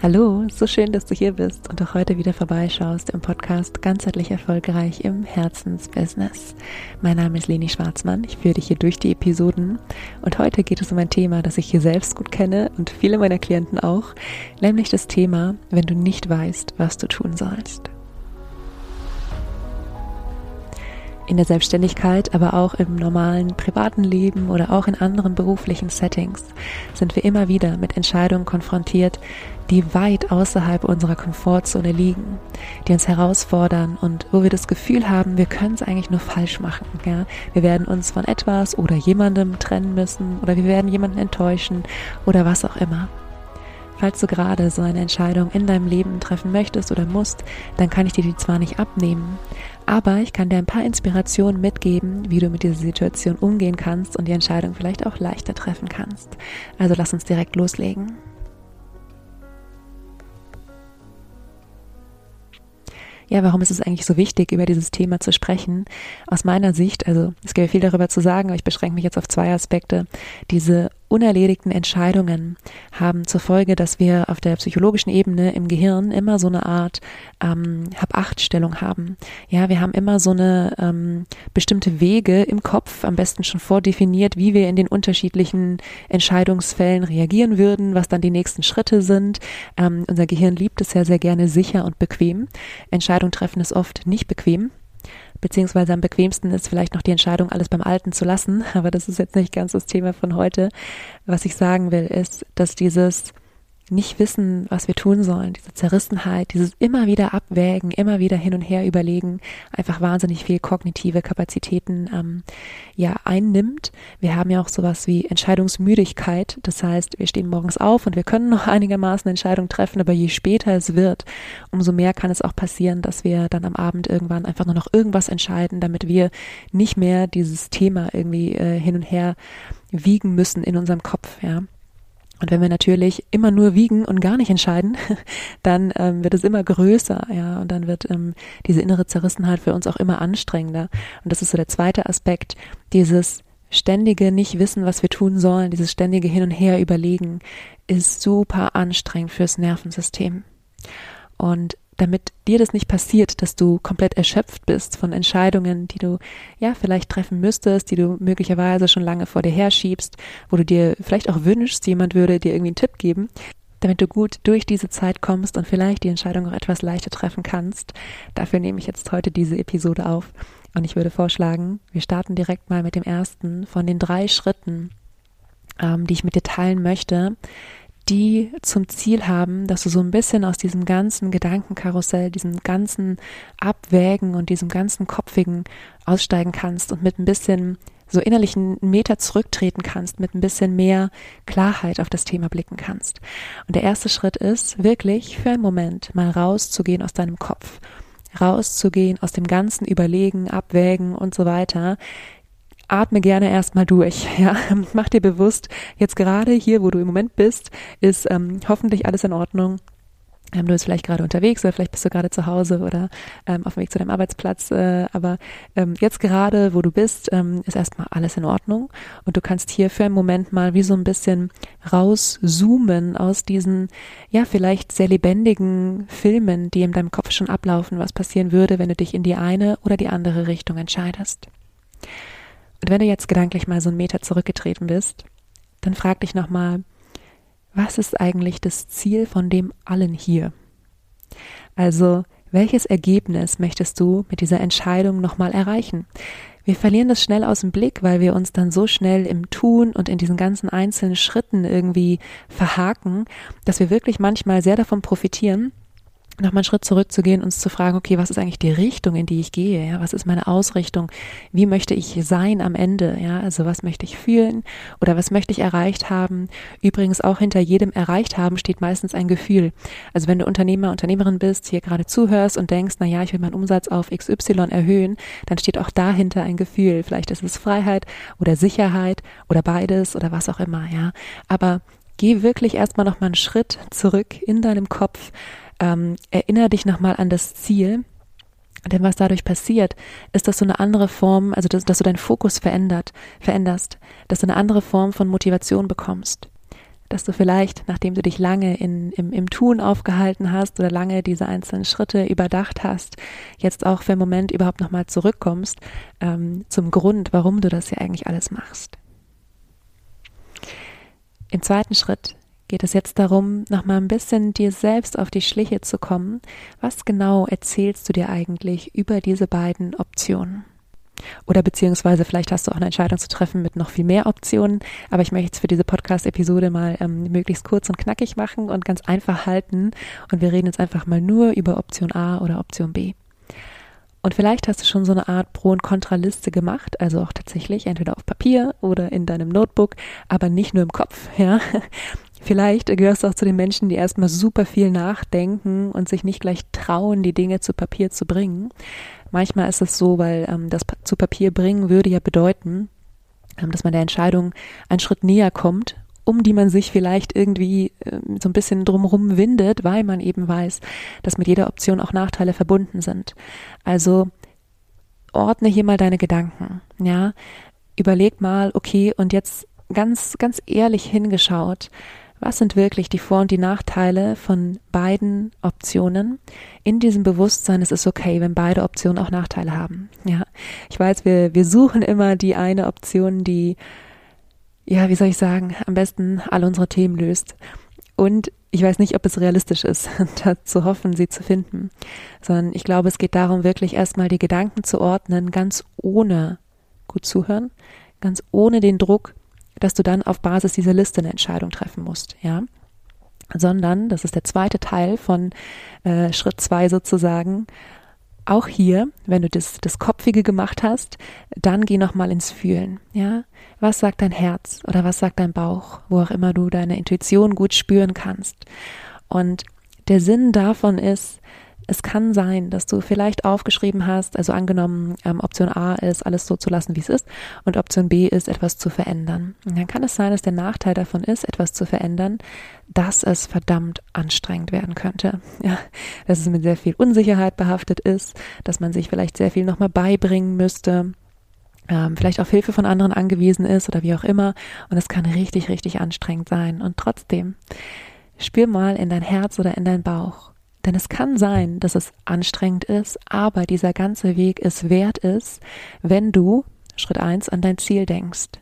Hallo, so schön, dass du hier bist und auch heute wieder vorbeischaust im Podcast Ganzheitlich Erfolgreich im Herzensbusiness. Mein Name ist Leni Schwarzmann, ich führe dich hier durch die Episoden und heute geht es um ein Thema, das ich hier selbst gut kenne und viele meiner Klienten auch, nämlich das Thema, wenn du nicht weißt, was du tun sollst. In der Selbstständigkeit, aber auch im normalen privaten Leben oder auch in anderen beruflichen Settings sind wir immer wieder mit Entscheidungen konfrontiert, die weit außerhalb unserer Komfortzone liegen, die uns herausfordern und wo wir das Gefühl haben, wir können es eigentlich nur falsch machen. Ja? Wir werden uns von etwas oder jemandem trennen müssen oder wir werden jemanden enttäuschen oder was auch immer. Falls du gerade so eine Entscheidung in deinem Leben treffen möchtest oder musst, dann kann ich dir die zwar nicht abnehmen, aber ich kann dir ein paar Inspirationen mitgeben, wie du mit dieser Situation umgehen kannst und die Entscheidung vielleicht auch leichter treffen kannst. Also lass uns direkt loslegen. ja, warum ist es eigentlich so wichtig, über dieses Thema zu sprechen? Aus meiner Sicht, also es gäbe viel darüber zu sagen, aber ich beschränke mich jetzt auf zwei Aspekte. Diese unerledigten Entscheidungen haben zur Folge, dass wir auf der psychologischen Ebene im Gehirn immer so eine Art ähm, Hab-Acht-Stellung haben. Ja, wir haben immer so eine ähm, bestimmte Wege im Kopf, am besten schon vordefiniert, wie wir in den unterschiedlichen Entscheidungsfällen reagieren würden, was dann die nächsten Schritte sind. Ähm, unser Gehirn liebt es ja sehr gerne sicher und bequem. Entscheidung treffen ist oft nicht bequem beziehungsweise am bequemsten ist vielleicht noch die Entscheidung, alles beim Alten zu lassen. Aber das ist jetzt nicht ganz das Thema von heute. Was ich sagen will, ist, dass dieses nicht wissen, was wir tun sollen, diese Zerrissenheit, dieses immer wieder abwägen, immer wieder hin und her überlegen, einfach wahnsinnig viel kognitive Kapazitäten ähm, ja einnimmt. Wir haben ja auch sowas wie Entscheidungsmüdigkeit, das heißt, wir stehen morgens auf und wir können noch einigermaßen Entscheidungen treffen, aber je später es wird, umso mehr kann es auch passieren, dass wir dann am Abend irgendwann einfach nur noch irgendwas entscheiden, damit wir nicht mehr dieses Thema irgendwie äh, hin und her wiegen müssen in unserem Kopf, ja. Und wenn wir natürlich immer nur wiegen und gar nicht entscheiden, dann ähm, wird es immer größer, ja, und dann wird ähm, diese innere Zerrissenheit für uns auch immer anstrengender. Und das ist so der zweite Aspekt, dieses ständige nicht wissen, was wir tun sollen, dieses ständige Hin und Her überlegen, ist super anstrengend fürs Nervensystem. Und damit dir das nicht passiert, dass du komplett erschöpft bist von Entscheidungen, die du ja vielleicht treffen müsstest, die du möglicherweise schon lange vor dir herschiebst, wo du dir vielleicht auch wünschst, jemand würde dir irgendwie einen Tipp geben, damit du gut durch diese Zeit kommst und vielleicht die Entscheidung auch etwas leichter treffen kannst. Dafür nehme ich jetzt heute diese Episode auf und ich würde vorschlagen, wir starten direkt mal mit dem ersten von den drei Schritten, ähm, die ich mit dir teilen möchte, die zum Ziel haben, dass du so ein bisschen aus diesem ganzen Gedankenkarussell, diesem ganzen Abwägen und diesem ganzen Kopfigen aussteigen kannst und mit ein bisschen so innerlichen Meter zurücktreten kannst, mit ein bisschen mehr Klarheit auf das Thema blicken kannst. Und der erste Schritt ist wirklich für einen Moment mal rauszugehen aus deinem Kopf, rauszugehen aus dem ganzen Überlegen, Abwägen und so weiter atme gerne erstmal durch. Ja, mach dir bewusst, jetzt gerade hier, wo du im Moment bist, ist ähm, hoffentlich alles in Ordnung. Ähm, du bist vielleicht gerade unterwegs oder vielleicht bist du gerade zu Hause oder ähm, auf dem Weg zu deinem Arbeitsplatz. Äh, aber ähm, jetzt gerade, wo du bist, ähm, ist erstmal alles in Ordnung. Und du kannst hier für einen Moment mal wie so ein bisschen rauszoomen aus diesen, ja, vielleicht sehr lebendigen Filmen, die in deinem Kopf schon ablaufen, was passieren würde, wenn du dich in die eine oder die andere Richtung entscheidest. Und wenn du jetzt gedanklich mal so einen Meter zurückgetreten bist, dann frag dich nochmal, was ist eigentlich das Ziel von dem allen hier? Also, welches Ergebnis möchtest du mit dieser Entscheidung nochmal erreichen? Wir verlieren das schnell aus dem Blick, weil wir uns dann so schnell im Tun und in diesen ganzen einzelnen Schritten irgendwie verhaken, dass wir wirklich manchmal sehr davon profitieren, nochmal einen Schritt zurückzugehen, uns zu fragen, okay, was ist eigentlich die Richtung, in die ich gehe? Ja, was ist meine Ausrichtung? Wie möchte ich sein am Ende? Ja, also was möchte ich fühlen oder was möchte ich erreicht haben? Übrigens auch hinter jedem erreicht haben steht meistens ein Gefühl. Also wenn du Unternehmer, Unternehmerin bist, hier gerade zuhörst und denkst, na ja, ich will meinen Umsatz auf XY erhöhen, dann steht auch dahinter ein Gefühl. Vielleicht ist es Freiheit oder Sicherheit oder beides oder was auch immer, ja. Aber geh wirklich erstmal noch mal einen Schritt zurück in deinem Kopf ähm, erinnere dich nochmal an das Ziel. Denn was dadurch passiert, ist, dass du eine andere Form, also dass, dass du deinen Fokus verändert, veränderst, dass du eine andere Form von Motivation bekommst. dass du vielleicht, nachdem du dich lange in, im, im Tun aufgehalten hast oder lange diese einzelnen Schritte überdacht hast, jetzt auch für einen Moment überhaupt nochmal zurückkommst ähm, zum Grund, warum du das ja eigentlich alles machst. Im zweiten Schritt geht es jetzt darum, nochmal ein bisschen dir selbst auf die Schliche zu kommen. Was genau erzählst du dir eigentlich über diese beiden Optionen? Oder beziehungsweise vielleicht hast du auch eine Entscheidung zu treffen mit noch viel mehr Optionen. Aber ich möchte es für diese Podcast-Episode mal ähm, möglichst kurz und knackig machen und ganz einfach halten. Und wir reden jetzt einfach mal nur über Option A oder Option B. Und vielleicht hast du schon so eine Art Pro- und Kontraliste gemacht, also auch tatsächlich entweder auf Papier oder in deinem Notebook, aber nicht nur im Kopf, ja. Vielleicht gehörst du auch zu den Menschen, die erstmal super viel nachdenken und sich nicht gleich trauen, die Dinge zu Papier zu bringen. Manchmal ist es so, weil ähm, das zu Papier bringen würde ja bedeuten, ähm, dass man der Entscheidung einen Schritt näher kommt, um die man sich vielleicht irgendwie äh, so ein bisschen drumherum windet, weil man eben weiß, dass mit jeder Option auch Nachteile verbunden sind. Also ordne hier mal deine Gedanken, ja. Überleg mal, okay, und jetzt ganz, ganz ehrlich hingeschaut, was sind wirklich die Vor- und die Nachteile von beiden Optionen in diesem Bewusstsein, es ist okay, wenn beide Optionen auch Nachteile haben. Ja, ich weiß, wir, wir suchen immer die eine Option, die, ja, wie soll ich sagen, am besten alle unsere Themen löst. Und ich weiß nicht, ob es realistisch ist, zu hoffen, sie zu finden, sondern ich glaube, es geht darum, wirklich erstmal die Gedanken zu ordnen, ganz ohne gut zuhören, ganz ohne den Druck, dass du dann auf Basis dieser Liste eine Entscheidung treffen musst, ja. Sondern, das ist der zweite Teil von äh, Schritt zwei sozusagen, auch hier, wenn du das, das Kopfige gemacht hast, dann geh nochmal ins Fühlen. Ja, was sagt dein Herz oder was sagt dein Bauch, wo auch immer du deine Intuition gut spüren kannst. Und der Sinn davon ist, es kann sein, dass du vielleicht aufgeschrieben hast, also angenommen, ähm, Option A ist, alles so zu lassen, wie es ist, und Option B ist, etwas zu verändern. Und dann kann es sein, dass der Nachteil davon ist, etwas zu verändern, dass es verdammt anstrengend werden könnte. Ja, dass es mit sehr viel Unsicherheit behaftet ist, dass man sich vielleicht sehr viel nochmal beibringen müsste, ähm, vielleicht auf Hilfe von anderen angewiesen ist oder wie auch immer. Und es kann richtig, richtig anstrengend sein. Und trotzdem, spür mal in dein Herz oder in dein Bauch. Denn es kann sein, dass es anstrengend ist, aber dieser ganze Weg es wert ist, wenn du, Schritt eins an dein Ziel denkst.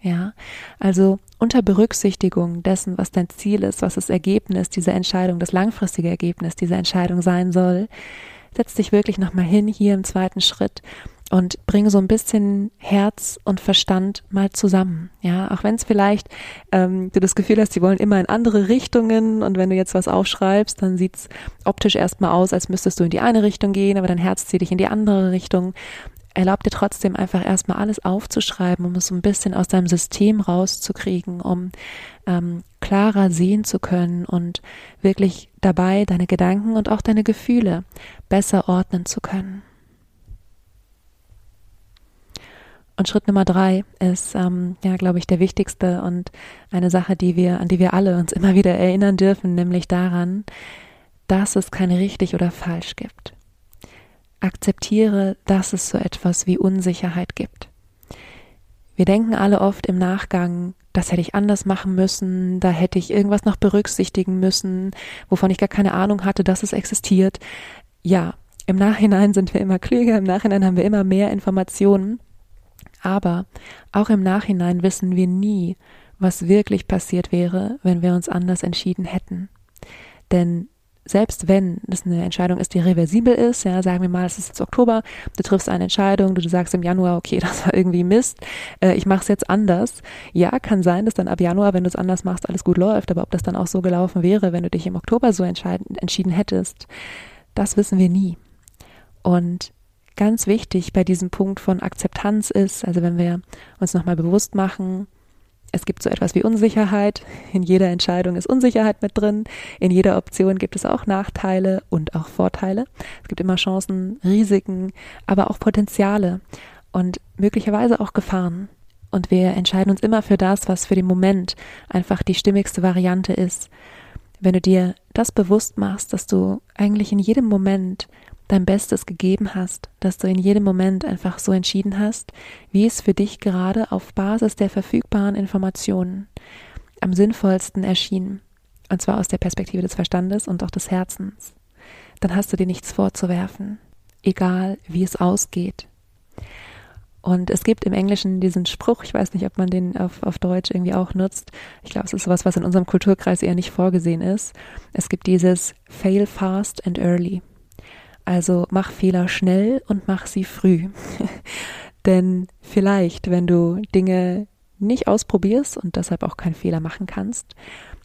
Ja, also unter Berücksichtigung dessen, was dein Ziel ist, was das Ergebnis dieser Entscheidung, das langfristige Ergebnis dieser Entscheidung sein soll, setz dich wirklich nochmal hin hier im zweiten Schritt und bringe so ein bisschen Herz und Verstand mal zusammen. Ja, auch wenn es vielleicht ähm, du das Gefühl hast, sie wollen immer in andere Richtungen und wenn du jetzt was aufschreibst, dann sieht's optisch erstmal aus, als müsstest du in die eine Richtung gehen, aber dein Herz zieht dich in die andere Richtung. Erlaub dir trotzdem einfach erstmal alles aufzuschreiben, um es so ein bisschen aus deinem System rauszukriegen, um ähm, klarer sehen zu können und wirklich dabei deine Gedanken und auch deine Gefühle besser ordnen zu können. Und Schritt Nummer drei ist, ähm, ja, glaube ich, der wichtigste und eine Sache, die wir, an die wir alle uns immer wieder erinnern dürfen, nämlich daran, dass es kein richtig oder falsch gibt. Akzeptiere, dass es so etwas wie Unsicherheit gibt. Wir denken alle oft im Nachgang, das hätte ich anders machen müssen, da hätte ich irgendwas noch berücksichtigen müssen, wovon ich gar keine Ahnung hatte, dass es existiert. Ja, im Nachhinein sind wir immer klüger, im Nachhinein haben wir immer mehr Informationen aber auch im Nachhinein wissen wir nie, was wirklich passiert wäre, wenn wir uns anders entschieden hätten. Denn selbst wenn das eine Entscheidung ist, die reversibel ist, ja, sagen wir mal, es ist jetzt Oktober, du triffst eine Entscheidung, du sagst im Januar, okay, das war irgendwie Mist, äh, ich mache es jetzt anders. Ja, kann sein, dass dann ab Januar, wenn du es anders machst, alles gut läuft, aber ob das dann auch so gelaufen wäre, wenn du dich im Oktober so entschieden hättest, das wissen wir nie. Und ganz wichtig bei diesem Punkt von Akzeptanz ist, also wenn wir uns nochmal bewusst machen, es gibt so etwas wie Unsicherheit. In jeder Entscheidung ist Unsicherheit mit drin. In jeder Option gibt es auch Nachteile und auch Vorteile. Es gibt immer Chancen, Risiken, aber auch Potenziale und möglicherweise auch Gefahren. Und wir entscheiden uns immer für das, was für den Moment einfach die stimmigste Variante ist. Wenn du dir das bewusst machst, dass du eigentlich in jedem Moment dein Bestes gegeben hast, dass du in jedem Moment einfach so entschieden hast, wie es für dich gerade auf Basis der verfügbaren Informationen, am sinnvollsten erschien, und zwar aus der Perspektive des Verstandes und auch des Herzens, dann hast du dir nichts vorzuwerfen, egal wie es ausgeht. Und es gibt im Englischen diesen Spruch, ich weiß nicht, ob man den auf, auf Deutsch irgendwie auch nutzt. Ich glaube, es ist sowas, was in unserem Kulturkreis eher nicht vorgesehen ist. Es gibt dieses Fail fast and early. Also mach Fehler schnell und mach sie früh. Denn vielleicht, wenn du Dinge nicht ausprobierst und deshalb auch keinen Fehler machen kannst,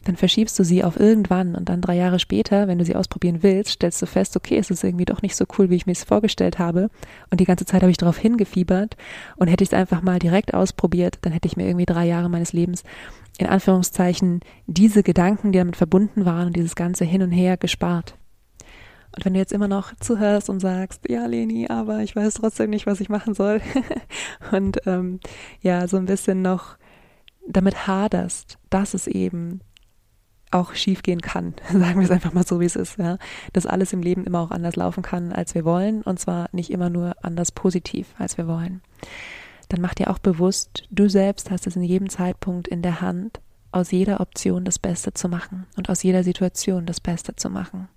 dann verschiebst du sie auf irgendwann und dann drei Jahre später, wenn du sie ausprobieren willst, stellst du fest, okay, es ist irgendwie doch nicht so cool, wie ich mir es vorgestellt habe. Und die ganze Zeit habe ich darauf hingefiebert und hätte ich es einfach mal direkt ausprobiert, dann hätte ich mir irgendwie drei Jahre meines Lebens in Anführungszeichen diese Gedanken, die damit verbunden waren und dieses ganze Hin und Her gespart. Und wenn du jetzt immer noch zuhörst und sagst, ja, Leni, aber ich weiß trotzdem nicht, was ich machen soll, und ähm, ja, so ein bisschen noch damit haderst, dass es eben auch schiefgehen kann, sagen wir es einfach mal so, wie es ist, ja, dass alles im Leben immer auch anders laufen kann, als wir wollen, und zwar nicht immer nur anders positiv, als wir wollen. Dann mach dir auch bewusst, du selbst hast es in jedem Zeitpunkt in der Hand, aus jeder Option das Beste zu machen und aus jeder Situation das Beste zu machen.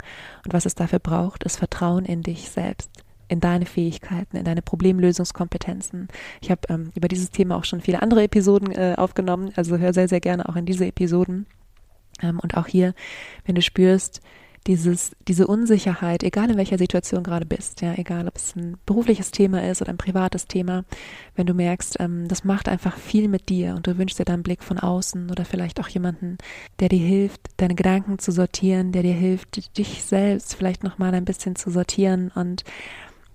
Und was es dafür braucht, ist Vertrauen in dich selbst in deine Fähigkeiten, in deine Problemlösungskompetenzen. Ich habe ähm, über dieses Thema auch schon viele andere Episoden äh, aufgenommen, also hör sehr, sehr gerne auch in diese Episoden. Ähm, und auch hier, wenn du spürst, dieses, diese Unsicherheit, egal in welcher Situation gerade bist, ja, egal ob es ein berufliches Thema ist oder ein privates Thema, wenn du merkst, ähm, das macht einfach viel mit dir und du wünschst dir dann einen Blick von außen oder vielleicht auch jemanden, der dir hilft, deine Gedanken zu sortieren, der dir hilft, dich selbst vielleicht nochmal ein bisschen zu sortieren und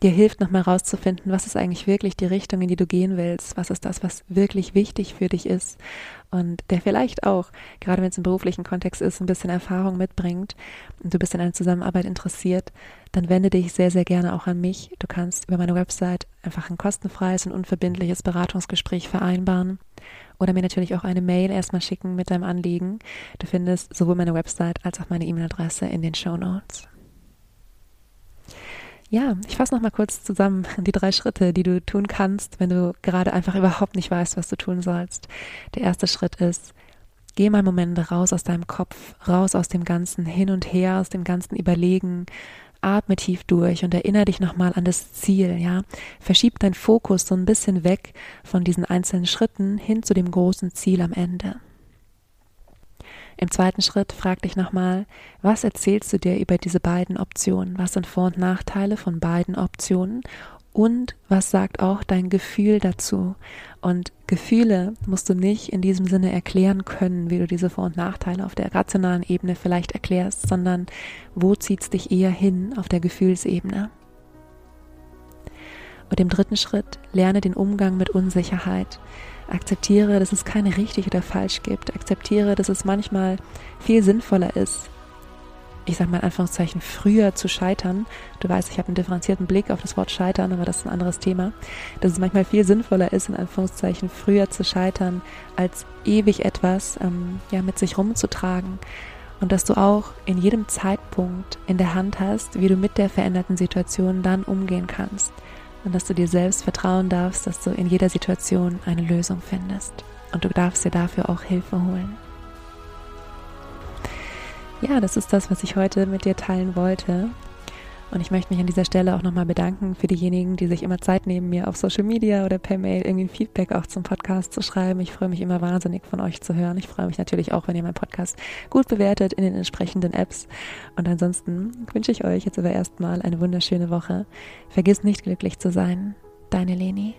dir hilft, nochmal rauszufinden, was ist eigentlich wirklich die Richtung, in die du gehen willst, was ist das, was wirklich wichtig für dich ist und der vielleicht auch, gerade wenn es im beruflichen Kontext ist, ein bisschen Erfahrung mitbringt und du bist in einer Zusammenarbeit interessiert, dann wende dich sehr, sehr gerne auch an mich. Du kannst über meine Website einfach ein kostenfreies und unverbindliches Beratungsgespräch vereinbaren oder mir natürlich auch eine Mail erstmal schicken mit deinem Anliegen. Du findest sowohl meine Website als auch meine E-Mail-Adresse in den Show Notes. Ja, ich fasse nochmal kurz zusammen die drei Schritte, die du tun kannst, wenn du gerade einfach überhaupt nicht weißt, was du tun sollst. Der erste Schritt ist, geh mal Momente raus aus deinem Kopf, raus aus dem ganzen Hin und Her, aus dem ganzen Überlegen, atme tief durch und erinnere dich nochmal an das Ziel, ja. Verschieb deinen Fokus so ein bisschen weg von diesen einzelnen Schritten hin zu dem großen Ziel am Ende. Im zweiten Schritt frag dich nochmal, was erzählst du dir über diese beiden Optionen? Was sind Vor- und Nachteile von beiden Optionen? Und was sagt auch dein Gefühl dazu? Und Gefühle musst du nicht in diesem Sinne erklären können, wie du diese Vor- und Nachteile auf der rationalen Ebene vielleicht erklärst, sondern wo zieht's dich eher hin auf der Gefühlsebene? Und im dritten Schritt lerne den Umgang mit Unsicherheit. Akzeptiere, dass es keine richtig oder falsch gibt. Akzeptiere, dass es manchmal viel sinnvoller ist, ich sage mal in Anführungszeichen, früher zu scheitern. Du weißt, ich habe einen differenzierten Blick auf das Wort scheitern, aber das ist ein anderes Thema. Dass es manchmal viel sinnvoller ist, in Anführungszeichen, früher zu scheitern, als ewig etwas ähm, ja, mit sich rumzutragen. Und dass du auch in jedem Zeitpunkt in der Hand hast, wie du mit der veränderten Situation dann umgehen kannst und dass du dir selbst vertrauen darfst, dass du in jeder Situation eine Lösung findest. Und du darfst dir dafür auch Hilfe holen. Ja, das ist das, was ich heute mit dir teilen wollte. Und ich möchte mich an dieser Stelle auch nochmal bedanken für diejenigen, die sich immer Zeit nehmen, mir auf Social Media oder per Mail irgendwie ein Feedback auch zum Podcast zu schreiben. Ich freue mich immer wahnsinnig von euch zu hören. Ich freue mich natürlich auch, wenn ihr meinen Podcast gut bewertet in den entsprechenden Apps. Und ansonsten wünsche ich euch jetzt aber erstmal eine wunderschöne Woche. Vergiss nicht glücklich zu sein. Deine Leni.